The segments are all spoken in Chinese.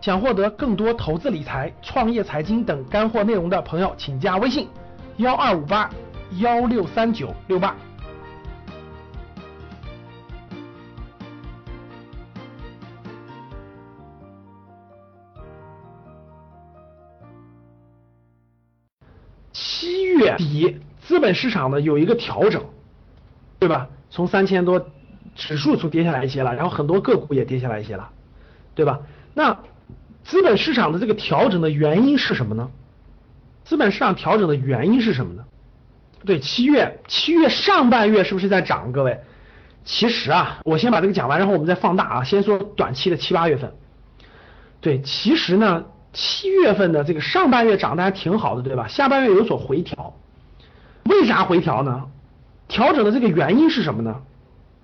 想获得更多投资理财、创业财经等干货内容的朋友，请加微信：幺二五八幺六三九六八。七月底，资本市场呢有一个调整，对吧？从三千多，指数从跌下来一些了，然后很多个股也跌下来一些了，对吧？那资本市场的这个调整的原因是什么呢？资本市场调整的原因是什么呢？对，七月七月上半月是不是在涨？各位，其实啊，我先把这个讲完，然后我们再放大啊。先说短期的七八月份。对，其实呢，七月份的这个上半月涨得还挺好的，对吧？下半月有所回调。为啥回调呢？调整的这个原因是什么呢？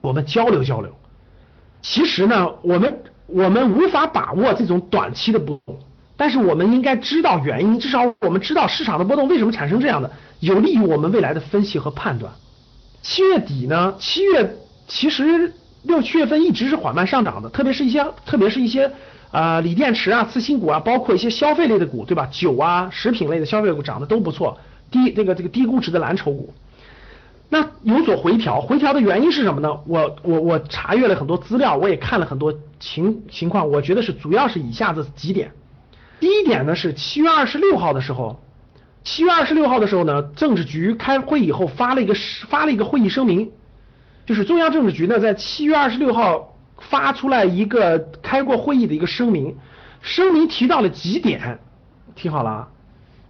我们交流交流。其实呢，我们我们无法把握这种短期的波动，但是我们应该知道原因，至少我们知道市场的波动为什么产生这样的，有利于我们未来的分析和判断。七月底呢，七月其实六七月份一直是缓慢上涨的，特别是一些特别是一些啊锂电池啊、次新股啊，包括一些消费类的股，对吧？酒啊、食品类的消费股涨得都不错，低这个这个低估值的蓝筹股。那有所回调，回调的原因是什么呢？我我我查阅了很多资料，我也看了很多情情况，我觉得是主要是以下这几点。第一点呢是七月二十六号的时候，七月二十六号的时候呢，政治局开会以后发了一个发了一个会议声明，就是中央政治局呢在七月二十六号发出来一个开过会议的一个声明，声明提到了几点，听好了啊，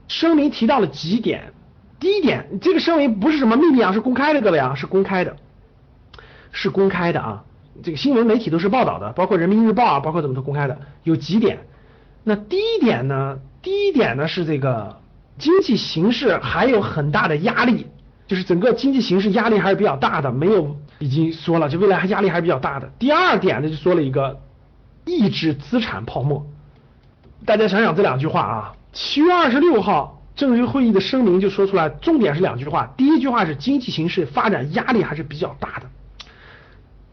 声明提到了几点。第一点，这个声明不是什么秘密啊，是公开的，各位啊，是公开的，是公开的啊，这个新闻媒体都是报道的，包括人民日报啊，包括怎么都公开的。有几点，那第一点呢，第一点呢是这个经济形势还有很大的压力，就是整个经济形势压力还是比较大的，没有已经说了，就未来还压力还是比较大的。第二点呢就说了一个抑制资产泡沫，大家想想这两句话啊，七月二十六号。政治局会议的声明就说出来，重点是两句话。第一句话是经济形势发展压力还是比较大的。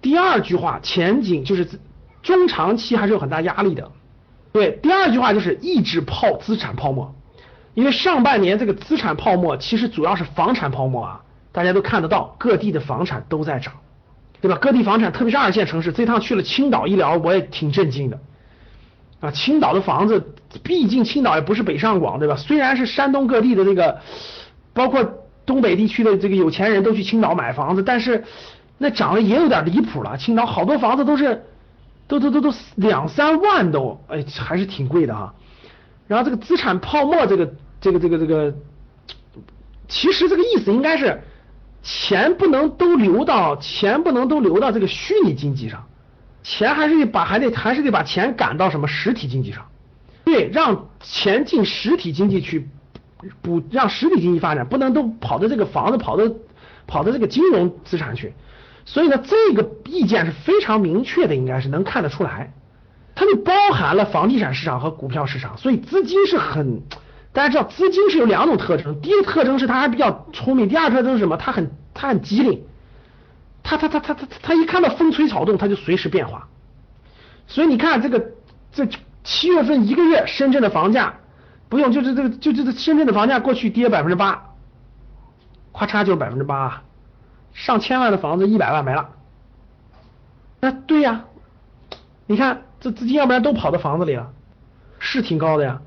第二句话前景就是中长期还是有很大压力的。对，第二句话就是抑制泡资产泡沫，因为上半年这个资产泡沫其实主要是房产泡沫啊，大家都看得到，各地的房产都在涨，对吧？各地房产，特别是二线城市，这趟去了青岛一聊，我也挺震惊的。啊，青岛的房子，毕竟青岛也不是北上广，对吧？虽然是山东各地的这个，包括东北地区的这个有钱人都去青岛买房子，但是那涨得也有点离谱了。青岛好多房子都是，都都都都两三万都，哎，还是挺贵的哈。然后这个资产泡沫，这个这个这个这个，其实这个意思应该是，钱不能都流到，钱不能都流到这个虚拟经济上。钱还是得把，还得还是得把钱赶到什么实体经济上，对，让钱进实体经济去补，让实体经济发展，不能都跑到这个房子，跑到跑到这个金融资产去。所以呢，这个意见是非常明确的，应该是能看得出来，它就包含了房地产市场和股票市场。所以资金是很，大家知道资金是有两种特征，第一个特征是它还比较聪明，第二个特征是什么？它很它很机灵。他他他他他他一看到风吹草动，他就随时变化。所以你看这个这七月份一个月，深圳的房价不用，就是这个就这个深圳的房价过去跌百分之八，咔嚓就是百分之八，上千万的房子一百万没了。那对呀，你看这资金要不然都跑到房子里了，是挺高的呀。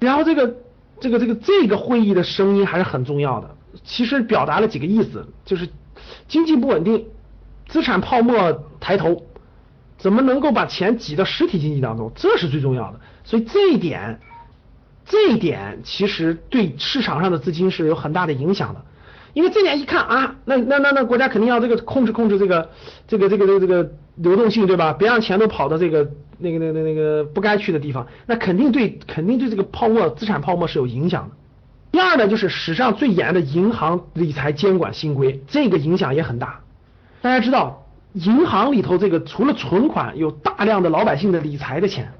然后这个这个这个这个会议的声音还是很重要的，其实表达了几个意思，就是。经济不稳定，资产泡沫抬头，怎么能够把钱挤到实体经济当中？这是最重要的。所以这一点，这一点其实对市场上的资金是有很大的影响的。因为这点一看啊，那那那那国家肯定要这个控制控制这个这个这个这个这个流动性，对吧？别让钱都跑到这个那个那个那个不该去的地方，那肯定对肯定对这个泡沫资产泡沫是有影响的。第二呢，就是史上最严的银行理财监管新规，这个影响也很大。大家知道，银行里头这个除了存款，有大量的老百姓的理财的钱。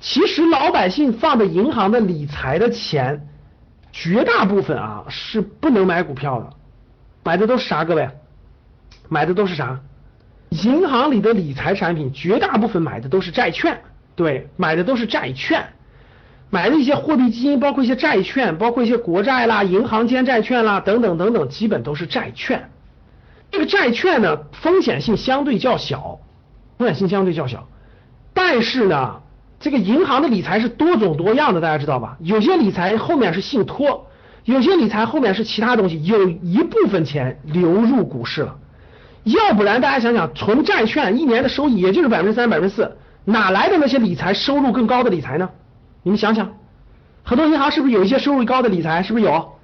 其实老百姓放在银行的理财的钱，绝大部分啊是不能买股票的，买的都是啥？各位，买的都是啥？银行里的理财产品，绝大部分买的都是债券。对，买的都是债券，买的一些货币基金，包括一些债券，包括一些国债啦、银行间债券啦等等等等，基本都是债券。这个债券呢，风险性相对较小，风险性相对较小，但是呢，这个银行的理财是多种多样的，大家知道吧？有些理财后面是信托，有些理财后面是其他东西，有一部分钱流入股市了，要不然大家想想，纯债券一年的收益也就是百分之三、百分之四，哪来的那些理财收入更高的理财呢？你们想想，很多银行是不是有一些收入高的理财？是不是有？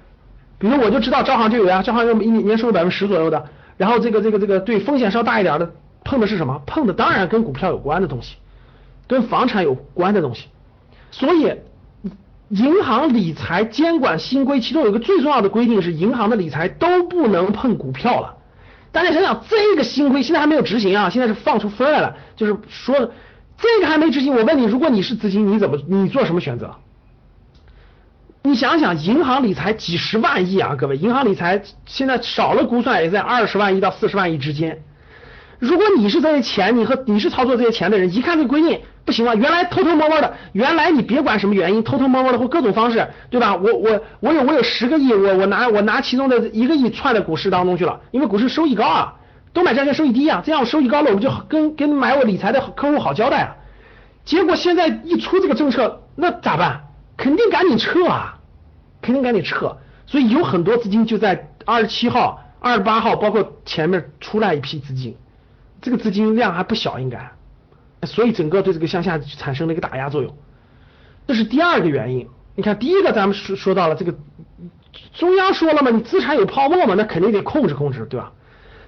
比如我就知道招行就有呀，招行有一年收入百分之十左右的。然后这个这个这个对风险稍大一点的，碰的是什么？碰的当然跟股票有关的东西，跟房产有关的东西。所以，银行理财监管新规其中有一个最重要的规定是，银行的理财都不能碰股票了。大家想想，这个新规现在还没有执行啊，现在是放出风来了，就是说这个还没执行。我问你，如果你是资金，你怎么你做什么选择？你想想，银行理财几十万亿啊，各位，银行理财现在少了估算也在二十万亿到四十万亿之间。如果你是这些钱，你和你是操作这些钱的人，一看这规定不行啊，原来偷偷摸摸的，原来你别管什么原因，偷偷摸摸的或各种方式，对吧？我我我有我有十个亿，我我拿我拿其中的一个亿串在股市当中去了，因为股市收益高啊，都买债券收益低啊，这样我收益高了，我不就跟跟买我理财的客户好交代啊？结果现在一出这个政策，那咋办？肯定赶紧撤啊，肯定赶紧撤。所以有很多资金就在二十七号、二十八号，包括前面出来一批资金，这个资金量还不小，应该。所以整个对这个向下产生了一个打压作用，这是第二个原因。你看，第一个咱们说说到了这个中央说了嘛，你资产有泡沫嘛，那肯定得控制控制，对吧？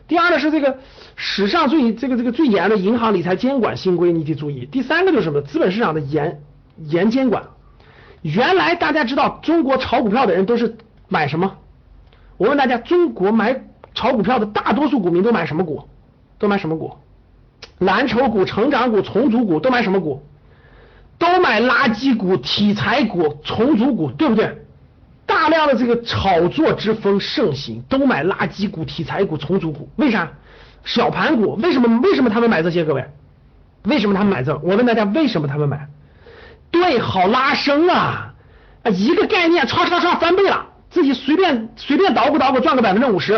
第二呢是这个史上最这个这个最严的银行理财监管新规，你得注意。第三个就是什么？资本市场的严严监管。原来大家知道中国炒股票的人都是买什么？我问大家，中国买炒股票的大多数股民都买什么股？都买什么股？蓝筹股、成长股、重组股都买什么股？都买垃圾股、题材股、重组股，对不对？大量的这个炒作之风盛行，都买垃圾股、题材股、重组股。为啥？小盘股为什么？为什么他们买这些？各位，为什么他们买这？我问大家，为什么他们买？对，好拉升啊！啊，一个概念，唰唰唰翻倍了，自己随便随便捣鼓捣鼓赚个百分之五十，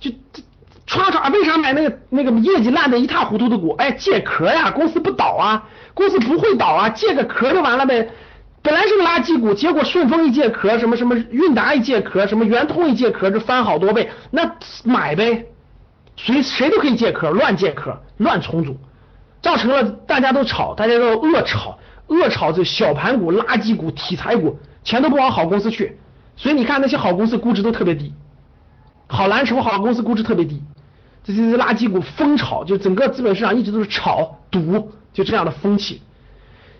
就这唰唰，为啥买那个那个业绩烂的一塌糊涂的股？哎，借壳呀，公司不倒啊，公司不会倒啊，借个壳就完了呗。本来是个垃圾股，结果顺丰一借壳，什么什么韵达一借壳，什么圆通一借壳，就翻好多倍，那买呗，谁谁都可以借壳，乱借壳，乱重组，造成了大家都炒，大家都恶炒。恶炒这小盘股、垃圾股、题材股，钱都不往好公司去，所以你看那些好公司估值都特别低，好蓝筹好公司估值特别低，这些垃圾股疯炒，就整个资本市场一直都是炒赌，就这样的风气。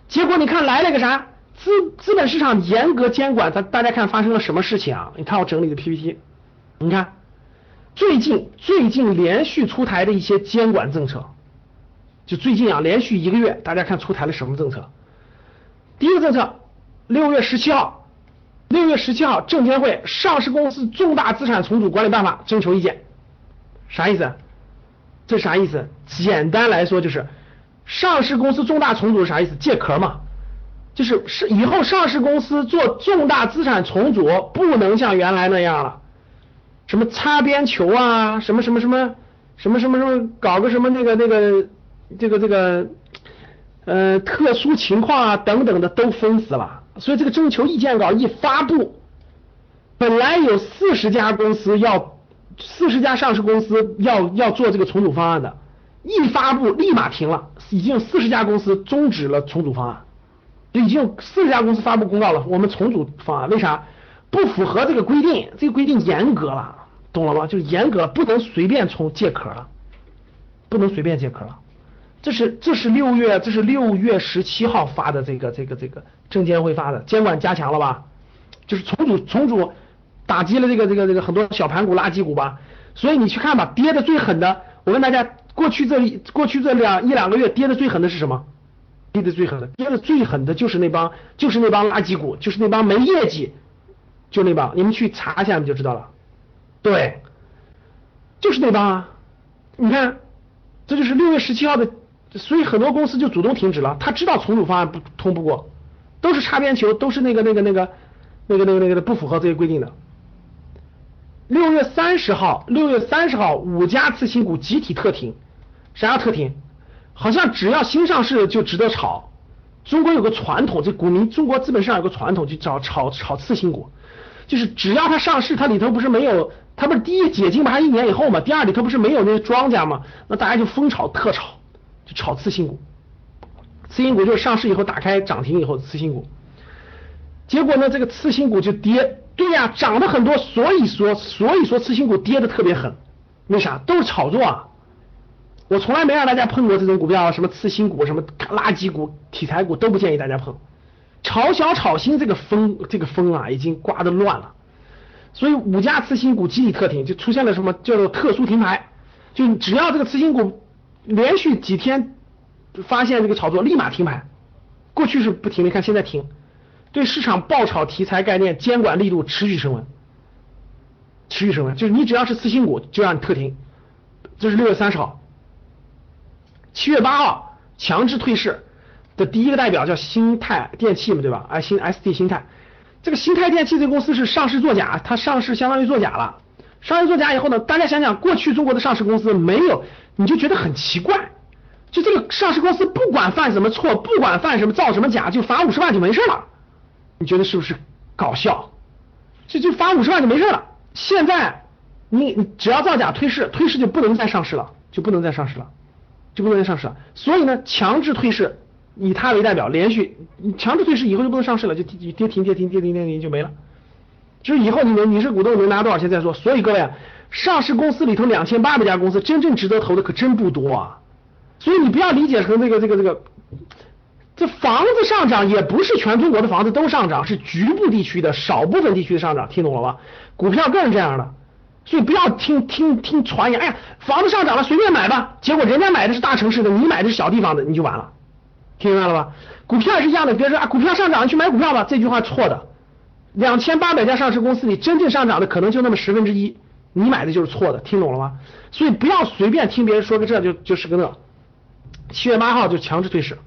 结果你看来了个啥？资资本市场严格监管，咱大家看发生了什么事情啊？你看我整理的 PPT，你看最近最近连续出台的一些监管政策，就最近啊连续一个月，大家看出台了什么政策？第一个政策，六月十七号，六月十七号，证监会《上市公司重大资产重组管理办法》征求意见，啥意思？这啥意思？简单来说就是，上市公司重大重组是啥意思？借壳嘛，就是是以后上市公司做重大资产重组不能像原来那样了，什么擦边球啊，什么什么什么什么什么什么，搞个什么那个那个这个这个。呃，特殊情况啊等等的都封死了，所以这个征求意见稿一发布，本来有四十家公司要，四十家上市公司要要做这个重组方案的，一发布立马停了，已经有四十家公司终止了重组方案，已经有四十家公司发布公告了，我们重组方案为啥不符合这个规定？这个规定严格了，懂了吗？就是严格，不能随便从借壳了，不能随便借壳了。这是这是六月这是六月十七号发的这个这个这个证监会发的监管加强了吧？就是重组重组打击了这个这个这个很多小盘股垃圾股吧？所以你去看吧，跌的最狠的，我问大家，过去这过去这两一两个月跌的最狠的是什么？跌的最狠的，跌的最狠的就是那帮就是那帮垃圾股，就是那帮没业绩，就那帮，你们去查一下你就知道了。对，就是那帮啊，你看，这就是六月十七号的。所以很多公司就主动停止了，他知道重组方案不通不过，都是擦边球，都是那个那个那个那个那个那个的不符合这些规定的。六月三十号，六月三十号，五家次新股集体特停，啥叫特停？好像只要新上市就值得炒。中国有个传统，这股民中国资本市场有个传统，就炒炒炒次新股，就是只要它上市，它里头不是没有，它不是第一解禁嘛，还一年以后嘛，第二里头不是没有那些庄家嘛，那大家就疯炒特炒，就炒次新股。次新股就是上市以后打开涨停以后次新股，结果呢，这个次新股就跌。对呀，涨的很多，所以说所以说次新股跌的特别狠，为啥？都是炒作啊！我从来没让大家碰过这种股票，什么次新股、什么垃圾股、题材股都不建议大家碰。炒小炒新这个风这个风啊，已经刮的乱了。所以五家次新股集体特停，就出现了什么叫做特殊停牌，就只要这个次新股连续几天发现这个炒作，立马停牌。过去是不停，你看现在停。对市场爆炒题材概念监管力度持续升温，持续升温，就是你只要是次新股就让你特停，这是六月三十号，七月八号强制退市的第一个代表叫新泰电器嘛，对吧？哎，新 ST 新泰，这个新泰电器这个公司是上市作假，它上市相当于作假了，上市作假以后呢，大家想想过去中国的上市公司没有，你就觉得很奇怪，就这个上市公司不管犯什么错，不管犯什么造什么假，就罚五十万就没事了。你觉得是不是搞笑？就就罚五十万就没事了。现在你只要造假退市，退市就不能再上市了，就不能再上市了，就不能上市了。所以呢，强制退市，以他为代表，连续你强制退市以后就不能上市了，就跌跌停跌停跌停跌停就没了。就是以后你能你是股东能拿多少钱再说。所以各位，上市公司里头两千八百家公司，真正值得投的可真不多啊。所以你不要理解成这个这个这个。这房子上涨也不是全中国的房子都上涨，是局部地区的少部分地区的上涨，听懂了吧？股票更是这样的，所以不要听听听传言，哎呀，房子上涨了随便买吧，结果人家买的是大城市的，你买的是小地方的，你就完了，听明白了吧？股票也是一样的，别说啊，股票上涨你去买股票吧，这句话错的。两千八百家上市公司里，真正上涨的可能就那么十分之一，你买的就是错的，听懂了吗？所以不要随便听别人说个这就就是个那。七月八号就强制退市。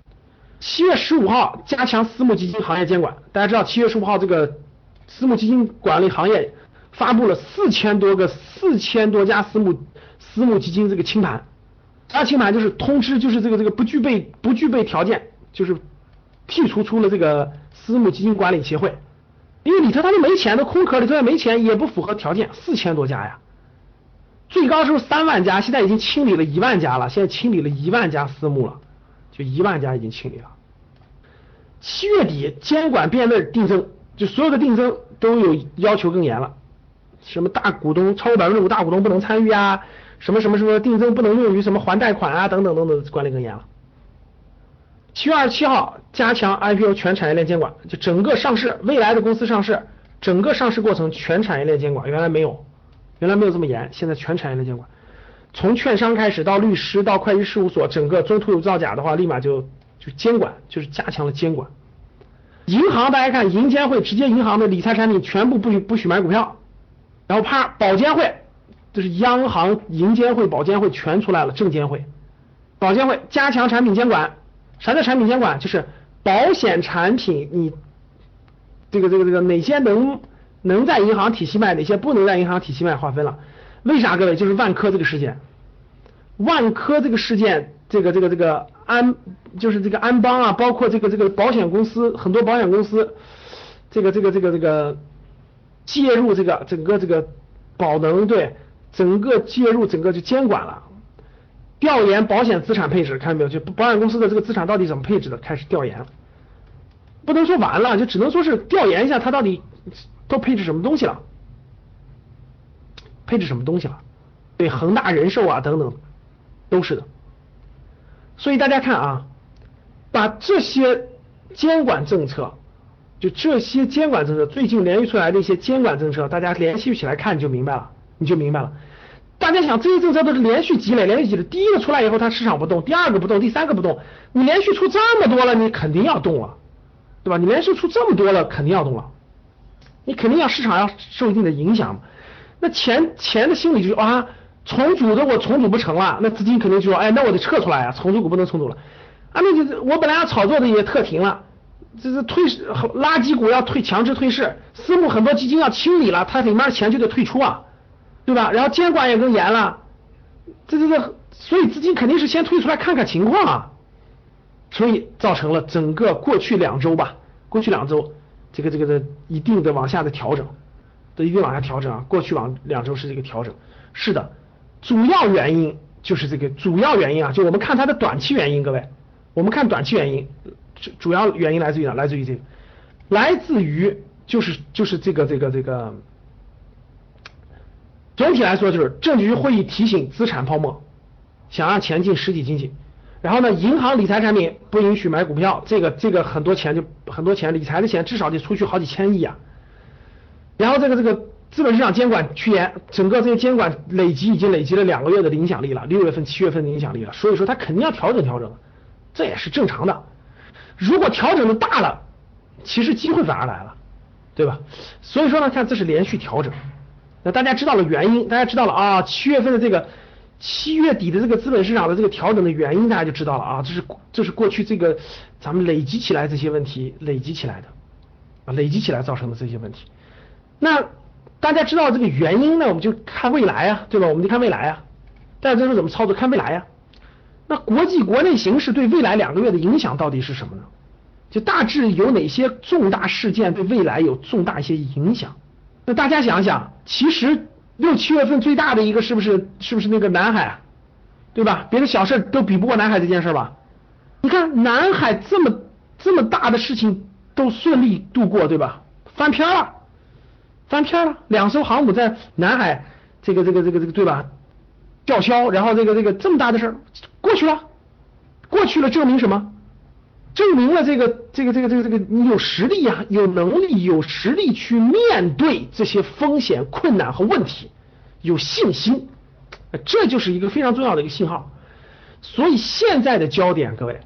七月十五号加强私募基金行业监管，大家知道七月十五号这个私募基金管理行业发布了四千多个四千多家私募私募基金这个清盘，啥清盘就是通知就是这个这个不具备不具备条件，就是剔除出了这个私募基金管理协会，因为里头他都没钱，都空壳里头也没钱，也不符合条件，四千多家呀，最高时候三万家，现在已经清理了一万家了，现在清理了一万家私募了。就一万家已经清理了。七月底监管变味定增，就所有的定增都有要求更严了。什么大股东超过百分之五大股东不能参与啊，什么什么什么定增不能用于什么还贷款啊等等等等，管理更严了。七月二十七号加强 IPO 全产业链监管，就整个上市未来的公司上市，整个上市过程全产业链监管，原来没有，原来没有这么严，现在全产业链监管。从券商开始到律师到会计事务所，整个中途有造假的话，立马就就监管，就是加强了监管。银行大家看，银监会直接银行的理财产品全部不许不许买股票，然后啪，保监会就是央行、银监会、保监会全出来了，证监会、保监会加强产品监管。啥叫产品监管？就是保险产品你这个这个这个哪些能能在银行体系卖，哪些不能在银行体系卖，划分了。为啥各位？就是万科这个事件，万科这个事件，这个这个这个安，就是这个安邦啊，包括这个这个保险公司，很多保险公司，这个这个这个这个介入这个整个这个保能对，整个介入整个就监管了，调研保险资产配置，看到没有？就保险公司的这个资产到底怎么配置的，开始调研了，不能说完了，就只能说是调研一下它到底都配置什么东西了。配置什么东西了？对恒大人寿啊等等，都是的。所以大家看啊，把这些监管政策，就这些监管政策最近连续出来的一些监管政策，大家联系起来看就明白了，你就明白了。大家想这些政策都是连续积累，连续积累，第一个出来以后它市场不动，第二个不动，第三个不动，你连续出这么多了，你肯定要动了，对吧？你连续出这么多了，肯定要动了，你肯定要市场要受一定的影响。那钱钱的心理就是啊，重组的我重组不成了，那资金肯定就说，哎，那我得撤出来啊，重组股不能重组了，啊，那就我本来要炒作的也特停了，这是退市垃圾股要退强制退市，私募很多基金要清理了，它里面的钱就得退出啊，对吧？然后监管也更严了，这这这，所以资金肯定是先退出来看看情况啊，所以造成了整个过去两周吧，过去两周这个这个的一定的往下的调整，的一定往下调整啊，过去往两周是这个调整，是的。主要原因就是这个主要原因啊，就我们看它的短期原因，各位，我们看短期原因，主主要原因来自于哪？来自于这个，来自于就是就是这个这个这个，总体来说就是政治局会议提醒资产泡沫，想让钱进实体经济，然后呢，银行理财产品不允许买股票，这个这个很多钱就很多钱理财的钱至少得出去好几千亿啊，然后这个这个。资本市场监管趋严，整个这些监管累积已经累积了两个月的影响力了，六月份、七月份的影响力了，所以说它肯定要调整调整，这也是正常的。如果调整的大了，其实机会反而来了，对吧？所以说呢，看这是连续调整，那大家知道了原因，大家知道了啊，七月份的这个七月底的这个资本市场的这个调整的原因，大家就知道了啊，这是这是过去这个咱们累积起来这些问题累积起来的啊，累积起来造成的这些问题，那。大家知道这个原因呢，我们就看未来啊，对吧？我们就看未来啊。大家知道怎么操作？看未来呀。那国际国内形势对未来两个月的影响到底是什么呢？就大致有哪些重大事件对未来有重大一些影响？那大家想想，其实六七月份最大的一个是不是是不是那个南海，对吧？别的小事都比不过南海这件事吧？你看南海这么这么大的事情都顺利度过，对吧？翻篇了。翻篇了，两艘航母在南海，这个这个这个这个对吧？叫嚣，然后这个这个这么大的事儿过去了，过去了，证明什么？证明了这个这个这个这个这个你有实力呀，有能力，有实力去面对这些风险、困难和问题，有信心，这就是一个非常重要的一个信号。所以现在的焦点，各位，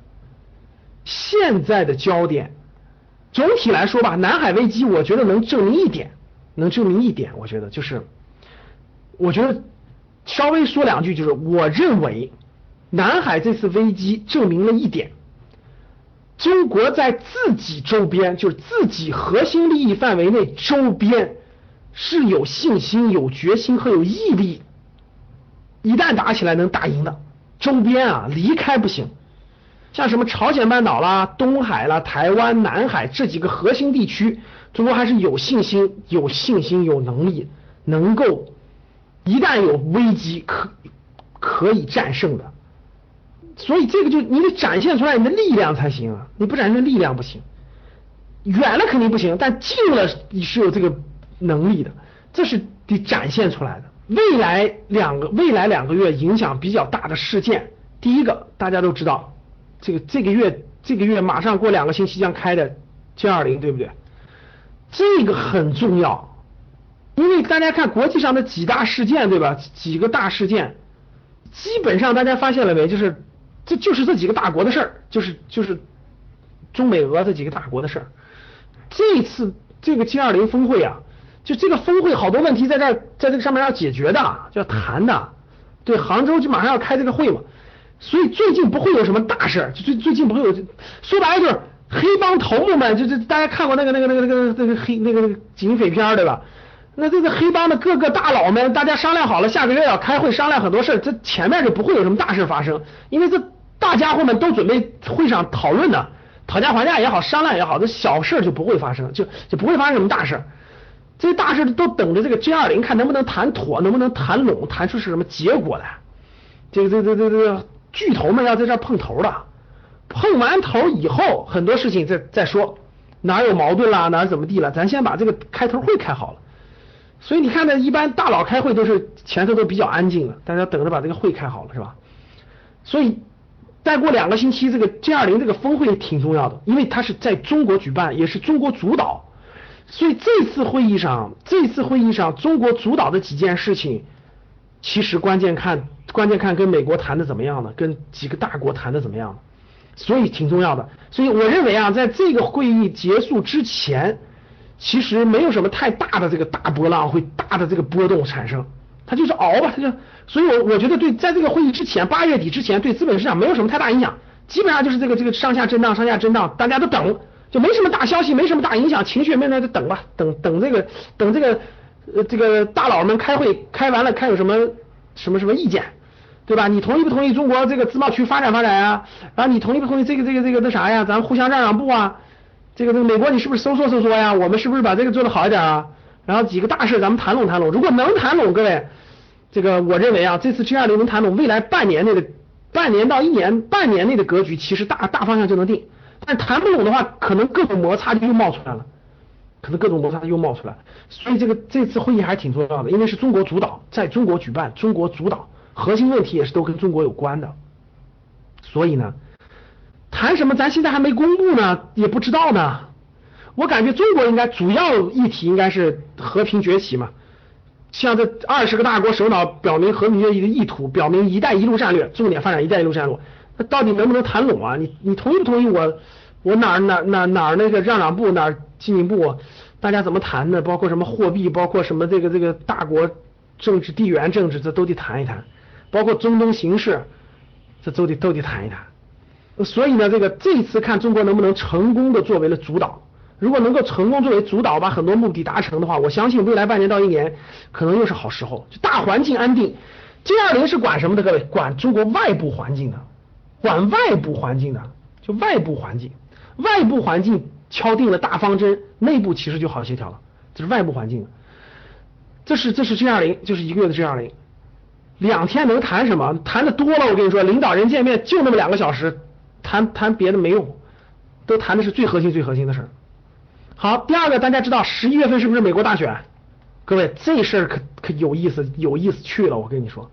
现在的焦点，总体来说吧，南海危机，我觉得能证明一点。能证明一点，我觉得就是，我觉得稍微说两句，就是我认为南海这次危机证明了一点，中国在自己周边，就是自己核心利益范围内周边是有信心、有决心和有毅力，一旦打起来能打赢的。周边啊，离开不行，像什么朝鲜半岛啦、东海啦、台湾、南海这几个核心地区。中国还是有信心、有信心、有能力，能够一旦有危机可可以战胜的。所以这个就你得展现出来你的力量才行啊！你不展现力量不行，远了肯定不行，但近了你是有这个能力的，这是得展现出来的。未来两个未来两个月影响比较大的事件，第一个大家都知道，这个这个月这个月马上过两个星期将开的 G 二零，对不对？这个很重要，因为大家看国际上的几大事件，对吧？几个大事件，基本上大家发现了没？就是这就是这几个大国的事儿，就是就是中美俄这几个大国的事儿。这次这个 G 二零峰会啊，就这个峰会好多问题在这在这个上面要解决的，要谈的。对，杭州就马上要开这个会嘛，所以最近不会有什么大事，就最最近不会有，说白了就是。黑帮头目们，就就大家看过那个那个那个那个那个黑那个警匪片对吧？那这个黑帮的各个大佬们，大家商量好了，下个月要开会商量很多事儿这前面就不会有什么大事发生，因为这大家伙们都准备会上讨论的，讨价还价也好，商量也好，这小事就不会发生，就就不会发生什么大事。这些大事都等着这个 G 二零看能不能谈妥，能不能谈拢，谈出是什么结果来。这个这这这这巨头们要在这碰头了。碰完头以后，很多事情再再说，哪有矛盾啦，哪怎么地了，咱先把这个开头会开好了。所以你看呢，一般大佬开会都是前头都比较安静的，大家等着把这个会开好了，是吧？所以再过两个星期，这个 G 二零这个峰会挺重要的，因为它是在中国举办，也是中国主导。所以这次会议上，这次会议上中国主导的几件事情，其实关键看关键看跟美国谈的怎么样呢？跟几个大国谈的怎么样？所以挺重要的，所以我认为啊，在这个会议结束之前，其实没有什么太大的这个大波浪会大的这个波动产生，他就是熬吧，他就，所以我我觉得对，在这个会议之前，八月底之前，对资本市场没有什么太大影响，基本上就是这个这个上下震荡，上下震荡，大家都等，就没什么大消息，没什么大影响，情绪没那就等吧，等等这个等这个呃这个大佬们开会开完了，看有什么什么什么意见，对吧？你同意不同意中国这个自贸区发展发展啊？然后你同意不同意这个这个这个那啥呀？咱们互相让让步啊？这个这个美国你是不是收缩收缩呀？我们是不是把这个做的好一点啊？然后几个大事咱们谈拢谈拢，如果能谈拢，各位，这个我认为啊，这次 G 二零能谈拢，未来半年内的半年到一年半年内的格局，其实大大方向就能定。但谈不拢的话，可能各种摩擦就又冒出来了，可能各种摩擦又冒出来。所以这个这次会议还是挺重要的，因为是中国主导，在中国举办，中国主导，核心问题也是都跟中国有关的。所以呢，谈什么咱现在还没公布呢，也不知道呢。我感觉中国应该主要议题应该是和平崛起嘛，像这二十个大国首脑表明和平崛起的意图，表明“一带一路”战略，重点发展“一带一路”战略，那到底能不能谈拢啊？你你同意不同意我？我哪哪哪哪那个让让步，哪进一步？大家怎么谈的？包括什么货币，包括什么这个这个大国政治、地缘政治，这都得谈一谈，包括中东形势，这都得都得谈一谈。所以呢，这个这次看中国能不能成功的作为了主导。如果能够成功作为主导，把很多目的达成的话，我相信未来半年到一年可能又是好时候。就大环境安定，G 二零是管什么的？各位，管中国外部环境的，管外部环境的，就外部环境，外部环境敲定了大方针，内部其实就好协调了。这是外部环境，这是这是 G 二零，就是一个月的 G 二零，两天能谈什么？谈的多了，我跟你说，领导人见面就那么两个小时，谈谈别的没用，都谈的是最核心、最核心的事儿。好，第二个大家知道十一月份是不是美国大选？各位这事儿可可有意思，有意思去了。我跟你说，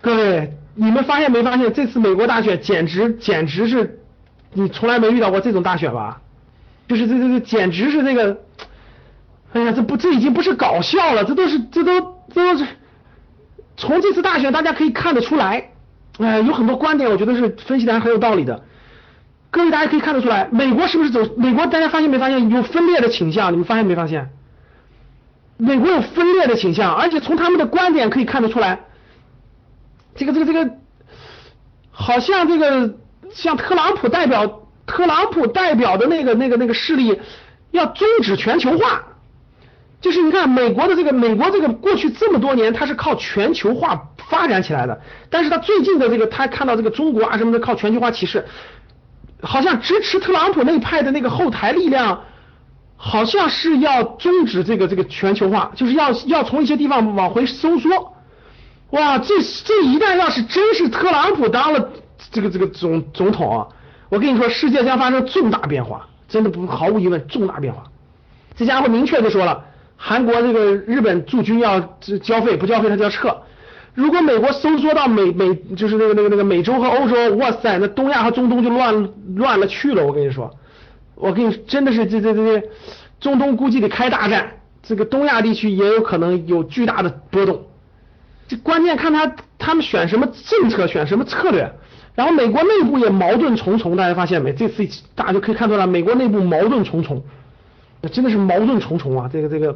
各位你们发现没发现这次美国大选简直简直是，你从来没遇到过这种大选吧？就是这这这简直是这个，哎呀，这不这已经不是搞笑了，这都是这都这都是从这次大选大家可以看得出来，哎，有很多观点我觉得是分析的还很有道理的。各位，大家可以看得出来，美国是不是走？美国大家发现没发现有分裂的倾向？你们发现没发现？美国有分裂的倾向，而且从他们的观点可以看得出来，这个这个这个，好像这个像特朗普代表，特朗普代表的那个那个那个势力要终止全球化，就是你看美国的这个美国这个过去这么多年，它是靠全球化发展起来的，但是他最近的这个他看到这个中国啊什么的靠全球化歧视。好像支持特朗普那派的那个后台力量，好像是要终止这个这个全球化，就是要要从一些地方往回收缩。哇，这这一旦要是真是特朗普当了这个这个总总统啊，我跟你说，世界将发生重大变化，真的不毫无疑问重大变化。这家伙明确的说了，韩国这个日本驻军要交费，不交费他就要撤。如果美国收缩到美美就是那个那个那个美洲和欧洲，哇塞，那东亚和中东就乱乱了去了。我跟你说，我跟你真的是这这这这，中东估计得开大战，这个东亚地区也有可能有巨大的波动。这关键看他他们选什么政策，选什么策略。然后美国内部也矛盾重重，大家发现没？这次大家就可以看出来，美国内部矛盾重重，真的是矛盾重重啊！这个这个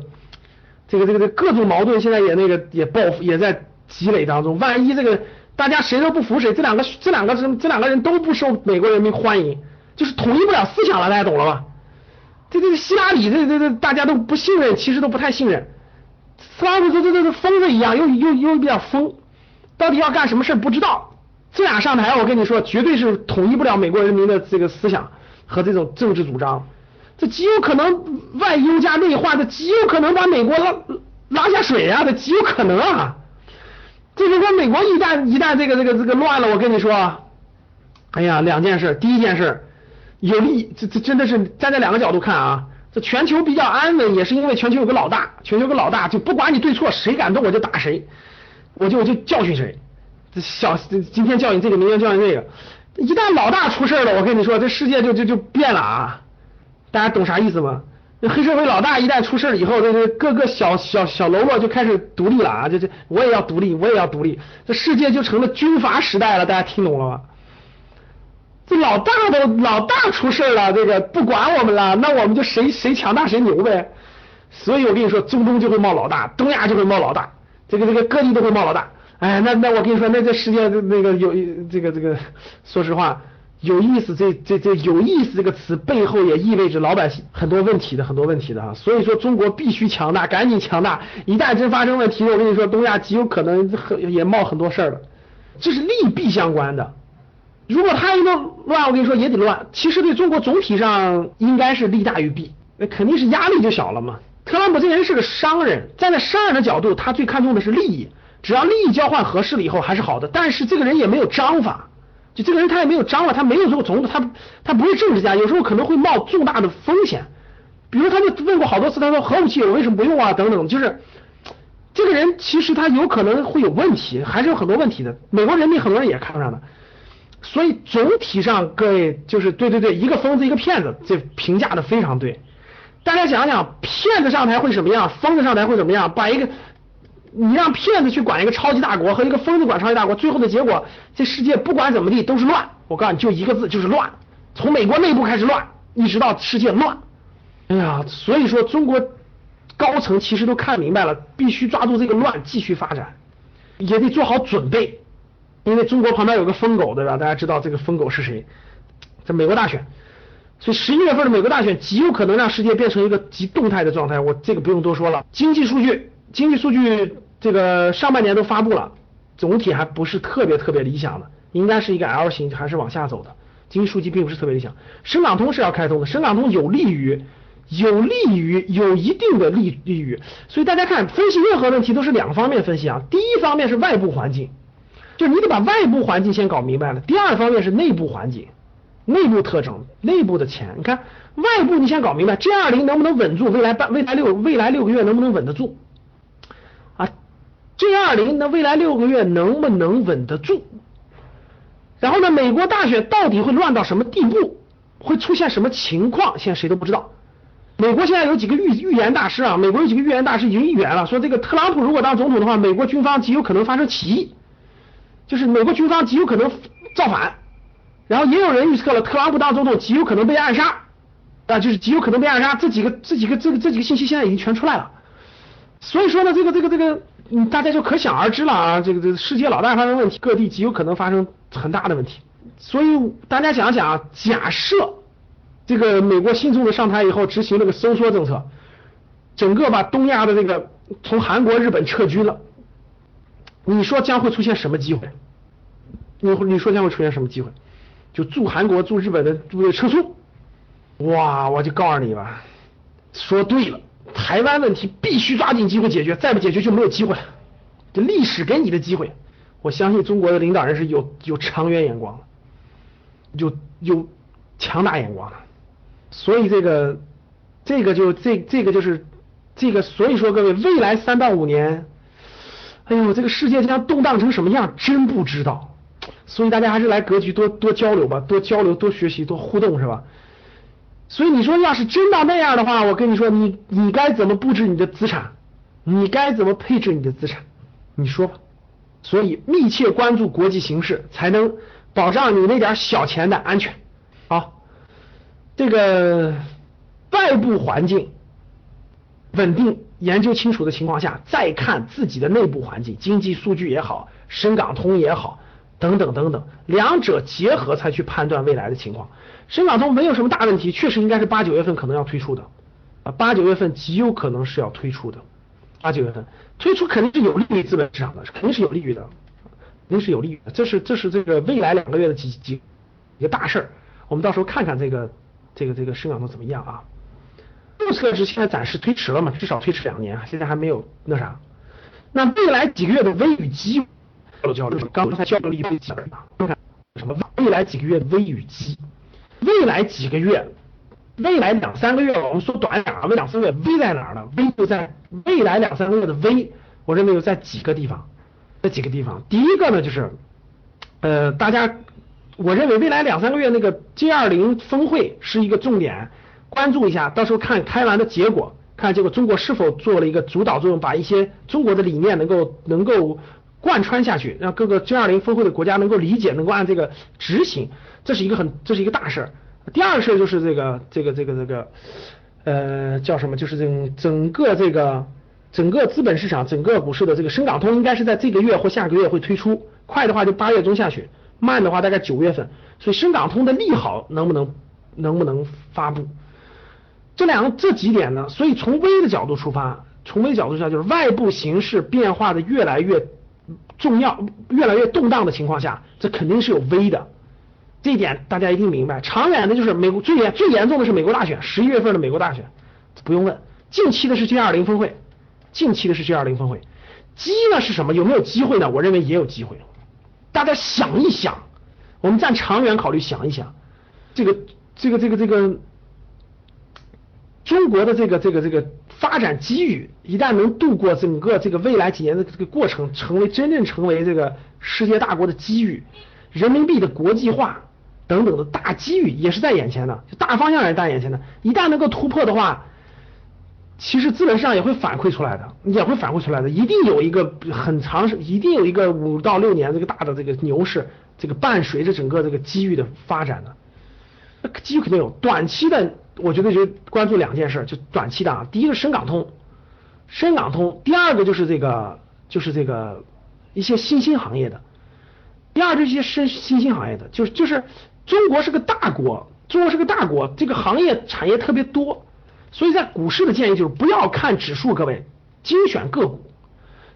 这个这个这各种矛盾现在也那个也爆也在。积累当中，万一这个大家谁都不服谁，这两个这两个这这两个人都不受美国人民欢迎，就是统一不了思想了，大家懂了吧？这这个希拉里这这这大家都不信任，其实都不太信任。特朗普这这这这疯子一样，又又又比较疯，到底要干什么事不知道。这俩上台，我跟你说，绝对是统一不了美国人民的这个思想和这种政治主张。这极有可能外忧加内患，这极有可能把美国拉拉下水啊，这极有可能啊。就是说美国一旦一旦这个这个这个乱了，我跟你说，哎呀，两件事，第一件事有利，这这真的是站在两个角度看啊，这全球比较安稳，也是因为全球有个老大，全球有个老大，就不管你对错，谁敢动我就打谁，我就我就教训谁，这小今天教训这个，明天教训这个，一旦老大出事了，我跟你说，这世界就就就变了啊，大家懂啥意思吗？这黑社会老大一旦出事以后，这这各个小小小喽啰就开始独立了啊！这这我也要独立，我也要独立，这世界就成了军阀时代了。大家听懂了吗？这老大都老大出事了，这个不管我们了，那我们就谁谁强大谁牛呗。所以我跟你说，中东就会冒老大，东亚就会冒老大，这个这个各地都会冒老大。哎，那那我跟你说，那这世界那个有这个这个，说实话。有意思，这这这有意思这个词背后也意味着老百姓很多问题的很多问题的哈，所以说中国必须强大，赶紧强大，一旦真发生问题，我跟你说，东亚极有可能很也冒很多事儿了，这是利弊相关的。如果他一个乱，我跟你说也得乱。其实对中国总体上应该是利大于弊，那肯定是压力就小了嘛。特朗普这人是个商人，站在商人的角度，他最看重的是利益，只要利益交换合适了以后还是好的。但是这个人也没有章法。就这个人他也没有章了，他没有做过总统，他他不是政治家，有时候可能会冒重大的风险。比如他就问过好多次，他说核武器我为什么不用啊？等等，就是这个人其实他有可能会有问题，还是有很多问题的。美国人民很多人也看不上的，所以总体上各位就是对对对，一个疯子一个骗子，这评价的非常对。大家想想，骗子上台会什么样？疯子上台会怎么样？把一个。你让骗子去管一个超级大国和一个疯子管超级大国，最后的结果，这世界不管怎么地都是乱。我告诉你就一个字，就是乱。从美国内部开始乱，一直到世界乱。哎呀，所以说中国高层其实都看明白了，必须抓住这个乱继续发展，也得做好准备。因为中国旁边有个疯狗，对吧？大家知道这个疯狗是谁？在美国大选，所以十一月份的美国大选极有可能让世界变成一个极动态的状态。我这个不用多说了，经济数据。经济数据这个上半年都发布了，总体还不是特别特别理想的，应该是一个 L 型，还是往下走的。经济数据并不是特别理想。深港通是要开通的，深港通有利于，有利于，有一定的利利于。所以大家看，分析任何问题都是两方面分析啊。第一方面是外部环境，就你得把外部环境先搞明白了。第二方面是内部环境，内部特征，内部的钱。你看外部你先搞明白，G 二零能不能稳住？未来半未来六未来六个月能不能稳得住？G 二零那未来六个月能不能稳得住？然后呢，美国大选到底会乱到什么地步？会出现什么情况？现在谁都不知道。美国现在有几个预预言大师啊？美国有几个预言大师已经预言了，说这个特朗普如果当总统的话，美国军方极有可能发生起义，就是美国军方极有可能造反。然后也有人预测了，特朗普当总统极有可能被暗杀啊，就是极有可能被暗杀。这几个这几个这个这几个信息现在已经全出来了。所以说呢，这个这个这个。嗯，大家就可想而知了啊，这个这个世界老大发生问题，各地极有可能发生很大的问题。所以大家想想啊，假设这个美国新总统上台以后执行这个收缩政策，整个把东亚的这个从韩国、日本撤军了，你说将会出现什么机会？你你说将会出现什么机会？就驻韩国、驻日本的部队撤出，哇，我就告诉你吧，说对了。台湾问题必须抓紧机会解决，再不解决就没有机会了。这历史给你的机会，我相信中国的领导人是有有长远眼光的，有有强大眼光的。所以这个这个就这这个就是这个，所以说各位，未来三到五年，哎呦，这个世界将动荡成什么样，真不知道。所以大家还是来格局多多交流吧，多交流，多学习，多互动，是吧？所以你说，要是真到那样的话，我跟你说，你你该怎么布置你的资产？你该怎么配置你的资产？你说吧。所以密切关注国际形势，才能保障你那点小钱的安全。好，这个外部环境稳定、研究清楚的情况下，再看自己的内部环境，经济数据也好，深港通也好，等等等等，两者结合才去判断未来的情况。深港通没有什么大问题，确实应该是八九月份可能要推出的，啊，八九月份极有可能是要推出的，八九月份推出肯定是有利于资本市场的，肯定是有利于的，肯定是有利于的，这是这是这个未来两个月的几几一个大事儿，我们到时候看看这个这个这个深港通怎么样啊？注册制现在暂时推迟了嘛，至少推迟两年，现在还没有那啥，那未来几个月的危与机，交流刚才交了一堆词儿啊，看什么未来几个月的危与机。未来几个月，未来两三个月，我们说短一点啊，未来两三个月，V 在哪儿呢？V 就在未来两三个月的 V，我认为有在几个地方，这几个地方。第一个呢，就是呃，大家，我认为未来两三个月那个 G 二零峰会是一个重点，关注一下，到时候看开完的结果，看结果中国是否做了一个主导作用，把一些中国的理念能够能够贯穿下去，让各个 G 二零峰会的国家能够理解，能够按这个执行。这是一个很，这是一个大事儿。第二事儿就是这个，这个，这个，这个，呃，叫什么？就是整整个这个，整个资本市场、整个股市的这个深港通应该是在这个月或下个月会推出，快的话就八月中下旬，慢的话大概九月份。所以深港通的利好能不能能不能发布？这两个这几点呢？所以从微的角度出发，从微角度上就是外部形势变化的越来越重要、越来越动荡的情况下，这肯定是有危的。这一点大家一定明白。长远的就是美国最严最严重的是美国大选，十一月份的美国大选不用问。近期的是 G 二零峰会，近期的是 G 二零峰会。机呢是什么？有没有机会呢？我认为也有机会。大家想一想，我们站长远考虑，想一想，这个这个这个这个中国的这个这个这个发展机遇，一旦能度过整个这个未来几年的这个过程，成为真正成为这个世界大国的机遇，人民币的国际化。等等的大机遇也是在眼前的，大方向也是在眼前的。一旦能够突破的话，其实资本市场也会反馈出来的，也会反馈出来的。一定有一个很长，一定有一个五到六年这个大的这个牛市，这个伴随着整个这个机遇的发展的。那机遇肯定有，短期的我觉得就关注两件事，就短期的啊。第一个深港通，深港通；第二个就是这个就是这个一些新兴行业的，第二就是一些新新兴行业的，就是就是。中国是个大国，中国是个大国，这个行业产业特别多，所以在股市的建议就是不要看指数，各位精选个股，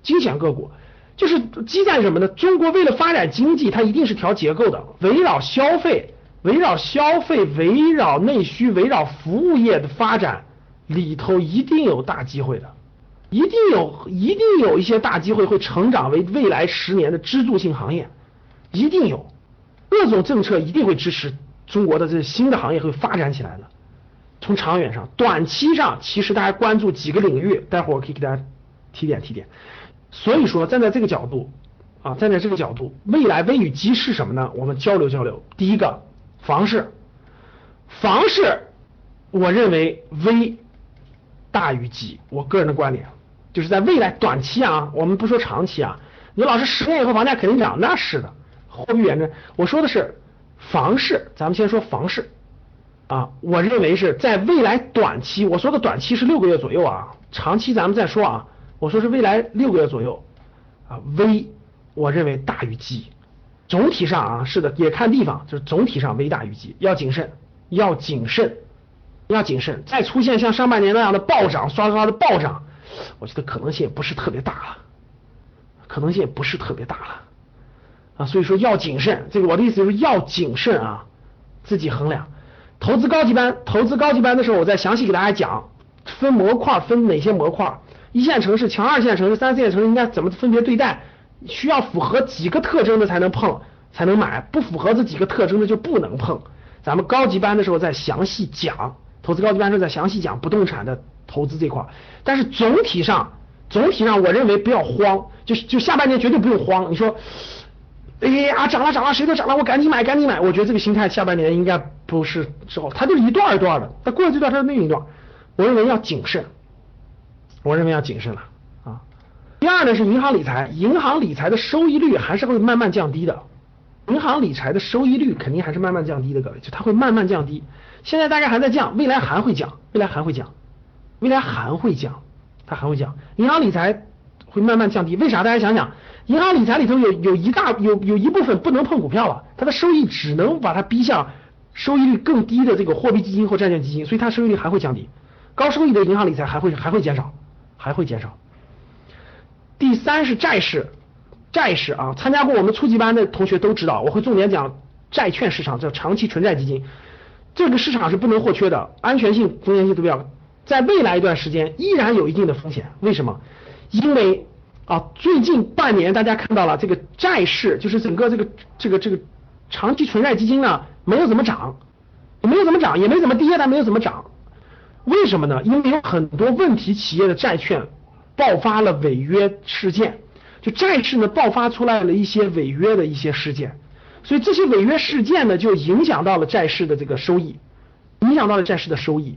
精选个股就是基在什么呢？中国为了发展经济，它一定是调结构的，围绕消费，围绕消费，围绕内需，围绕服务业的发展里头一定有大机会的，一定有，一定有一些大机会会成长为未来十年的支柱性行业，一定有。各种政策一定会支持中国的这新的行业会发展起来的。从长远上，短期上其实大家关注几个领域，待会儿我可以给大家提点提点。所以说，站在这个角度啊，站在这个角度，未来危与机是什么呢？我们交流交流。第一个，房市，房市，我认为危大于机。我个人的观点就是在未来短期啊，我们不说长期啊，你老师十年以后房价肯定涨，那是的。货币贬值，我说的是房市，咱们先说房市啊，我认为是在未来短期，我说的短期是六个月左右啊，长期咱们再说啊，我说是未来六个月左右啊，危我认为大于机，总体上啊是的，也看地方，就是总体上危大于机，要谨慎，要谨慎，要谨慎，再出现像上半年那样的暴涨，刷刷的暴涨，我觉得可能性也不是特别大了，可能性也不是特别大了。啊，所以说要谨慎，这个我的意思就是要谨慎啊，自己衡量。投资高级班，投资高级班的时候，我再详细给大家讲，分模块分哪些模块，一线城市、强二线城市、三四线城市应该怎么分别对待，需要符合几个特征的才能碰，才能买，不符合这几个特征的就不能碰。咱们高级班的时候再详细讲，投资高级班时候再详细讲不动产的投资这块。但是总体上，总体上我认为不要慌，就就下半年绝对不用慌。你说。哎呀，涨了涨了，谁都涨了，我赶紧买赶紧买。我觉得这个心态下半年应该不是之后，它就是一段一段的。它过了这段，它是另一段。我认为要谨慎，我认为要谨慎了。第二呢是银行理财，银行理财的收益率还是会慢慢降低的。银行理财的收益率肯定还是慢慢降低的，各位，就它会慢慢降低。现在大概还在降，未来还会降，未来还会降，未来还会降，它还会降。银行理财会慢慢降低，为啥？大家想想。银行理财里头有有一大有有一部分不能碰股票了，它的收益只能把它逼向收益率更低的这个货币基金或债券基金，所以它收益率还会降低，高收益的银行理财还会还会减少，还会减少。第三是债市，债市啊，参加过我们初级班的同学都知道，我会重点讲债券市场，叫长期纯债基金，这个市场是不能或缺的，安全性、风险性都比较，在未来一段时间依然有一定的风险，为什么？因为啊，最近半年大家看到了这个债市，就是整个这个这个这个长期纯债基金呢，没有怎么涨，没有怎么涨，也没怎么跌，但没有怎么涨。为什么呢？因为有很多问题企业的债券爆发了违约事件，就债市呢爆发出来了一些违约的一些事件，所以这些违约事件呢就影响到了债市的这个收益，影响到了债市的收益。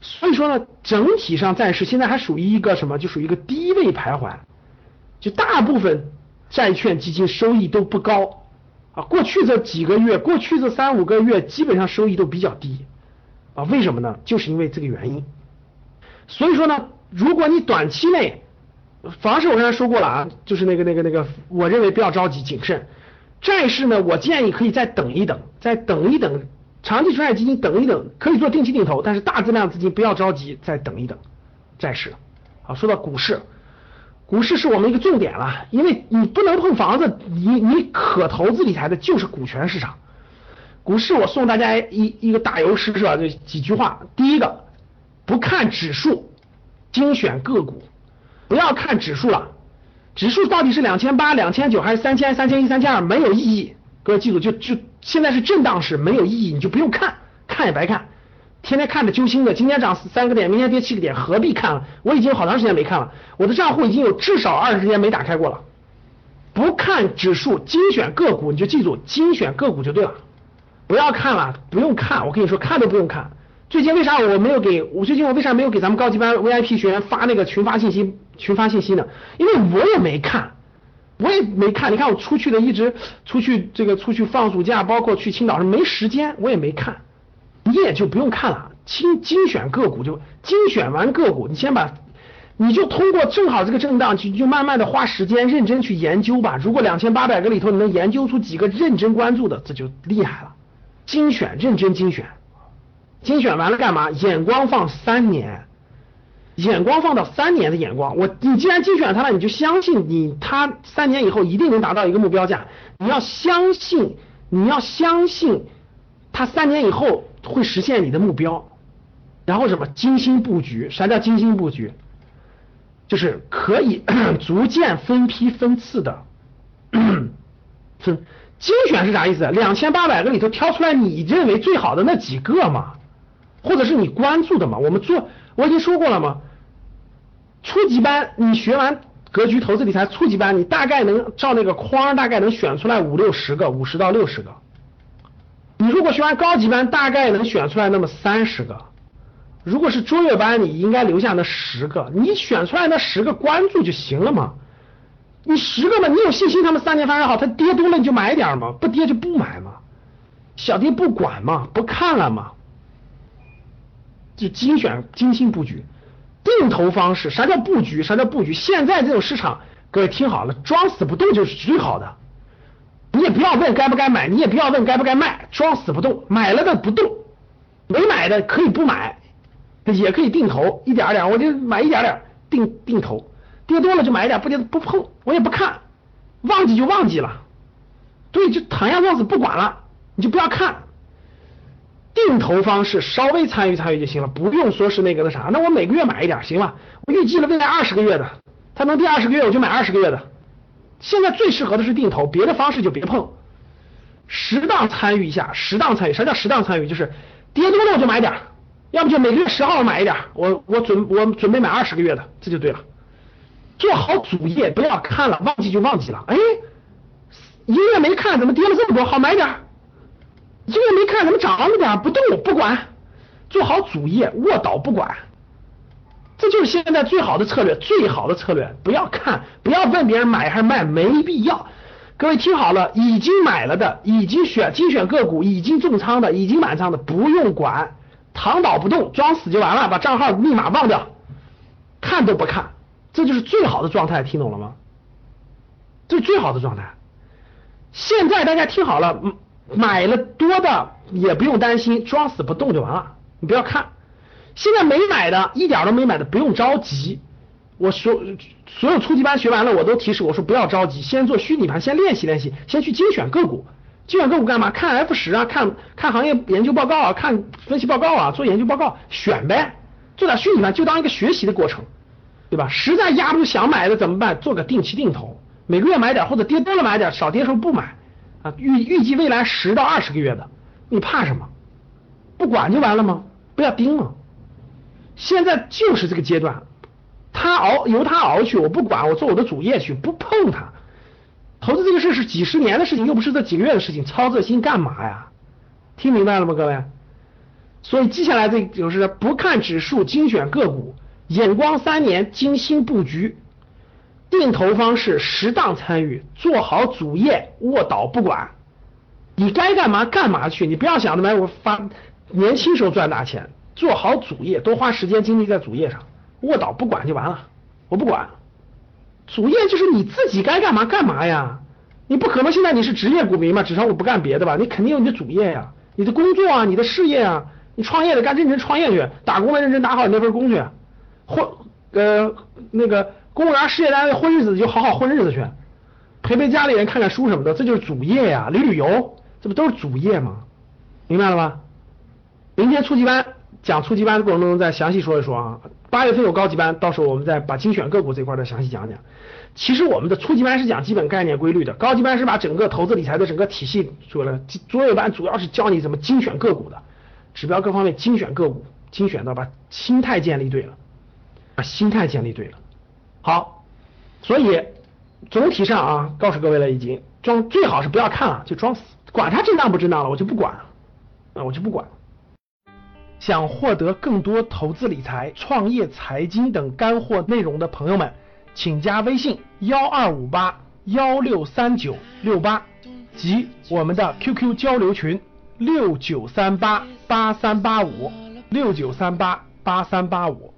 所以说呢，整体上债市现在还属于一个什么？就属于一个低位徘徊。就大部分债券基金收益都不高啊，过去这几个月，过去这三五个月，基本上收益都比较低啊。为什么呢？就是因为这个原因。所以说呢，如果你短期内房市我刚才说过了啊，就是那个那个那个，我认为不要着急谨慎。债市呢，我建议可以再等一等，再等一等，长期存债基金等一等，可以做定期定投，但是大质量资金不要着急，再等一等。债市，好，说到股市，股市是我们一个重点了，因为你不能碰房子，你你可投资理财的就是股权市场。股市我送大家一一个打油诗是吧？这几句话，第一个，不看指数，精选个股，不要看指数了。指数到底是两千八、两千九还是三千、三千一、三千二，没有意义。各位记住，就就现在是震荡市，没有意义，你就不用看，看也白看。天天看着揪心的，今天涨三个点，明天跌七个点，何必看了？我已经好长时间没看了，我的账户已经有至少二十天没打开过了。不看指数，精选个股，你就记住，精选个股就对了。不要看了，不用看，我跟你说，看都不用看。最近为啥我没有给我最近我为啥没有给咱们高级班 VIP 学员发那个群发信息群发信息呢？因为我也没看，我也没看。你看我出去的一直出去这个出去放暑假，包括去青岛是没时间，我也没看。你也就不用看了，精精选个股就精选完个股，你先把你就通过正好这个震荡去就慢慢的花时间认真去研究吧。如果两千八百个里头你能研究出几个认真关注的，这就厉害了。精选认真精选。精选完了干嘛？眼光放三年，眼光放到三年的眼光。我你既然精选它了，你就相信你它三年以后一定能达到一个目标价。你要相信，你要相信它三年以后会实现你的目标。然后什么精心布局？啥叫精心布局？就是可以 逐渐分批分次的 分精选是啥意思？两千八百个里头挑出来你认为最好的那几个嘛。或者是你关注的嘛？我们做我已经说过了嘛。初级班你学完格局投资理财初级班，你大概能照那个框，大概能选出来五六十个，五十到六十个。你如果学完高级班，大概能选出来那么三十个。如果是卓越班，你应该留下那十个。你选出来那十个关注就行了嘛。你十个嘛，你有信心他们三年发展好，它跌多了你就买点嘛，不跌就不买嘛。小跌不管嘛，不看了嘛。就精选、精心布局，定投方式。啥叫布局？啥叫布局？现在这种市场，各位听好了，装死不动就是最好的。你也不要问该不该买，你也不要问该不该卖，装死不动，买了的不动，没买的可以不买，也可以定投一点点，我就买一点点定定投，跌多了就买一点，不跌不碰，我也不看，忘记就忘记了，对，就躺下装死不管了，你就不要看。定投方式稍微参与参与就行了，不用说是那个那啥。那我每个月买一点行吧？我预计了未来二十个月的，它能跌二十个月我就买二十个月的。现在最适合的是定投，别的方式就别碰。适当参与一下，适当参与。啥叫适当参与？就是跌多了我就买点，要不就每个月十号买一点。我我准我准备买二十个月的，这就对了。做好主业，不要看了，忘记就忘记了。哎，一个月没看，怎么跌了这么多？好买点。个月没看，怎么涨了点？不动不管，做好主业，卧倒不管，这就是现在最好的策略，最好的策略。不要看，不要问别人买还是卖，没必要。各位听好了，已经买了的，已经选精选个股，已经重仓的，已经满仓的，不用管，躺倒不动，装死就完了，把账号密码忘掉，看都不看，这就是最好的状态，听懂了吗？这是最好的状态。现在大家听好了，嗯。买了多的也不用担心，装死不动就完了。你不要看，现在没买的，一点都没买的，不用着急。我说，所有初级班学完了，我都提示我说不要着急，先做虚拟盘，先练习练习，先去精选个股。精选个股干嘛？看 F 十啊，看看行业研究报告啊，看分析报告啊，做研究报告，选呗。做点虚拟盘就当一个学习的过程，对吧？实在压不住想买的怎么办？做个定期定投，每个月买点，或者跌多了买点，少跌时候不买。啊，预预计未来十到二十个月的，你怕什么？不管就完了吗？不要盯了。现在就是这个阶段，他熬由他熬去，我不管，我做我的主业去，不碰它。投资这个事是几十年的事情，又不是这几个月的事情，操这心干嘛呀？听明白了吗，各位？所以接下来这就是不看指数，精选个股，眼光三年，精心布局。定投方式适当参与，做好主业，卧倒不管。你该干嘛干嘛去，你不要想着买我发年轻时候赚大钱，做好主业，多花时间精力在主业上，卧倒不管就完了。我不管，主业就是你自己该干嘛干嘛呀。你不可能现在你是职业股民嘛，只上我不干别的吧？你肯定有你的主业呀，你的工作啊，你的事业啊，你创业的干认真创业去，打工的认真打好你那份工去，或呃那个公务员事业单位混日子就好好混日子去，陪陪家里人看看书什么的，这就是主业呀。旅旅游，这不都是主业吗？明白了吗？明天初级班讲初级班的过程中再详细说一说啊。八月份有高级班，到时候我们再把精选个股这块再详细讲讲。其实我们的初级班是讲基本概念规律的，高级班是把整个投资理财的整个体系说了。卓越班主要是教你怎么精选个股的，指标各方面精选个股，精选到把心态建立对了，把心态建立对了。好，所以总体上啊，告诉各位了，已经装最好是不要看了，就装死，管它震荡不震荡了，我就不管了，啊，我就不管。想获得更多投资理财、创业财经等干货内容的朋友们，请加微信幺二五八幺六三九六八及我们的 QQ 交流群六九三八八三八五六九三八八三八五。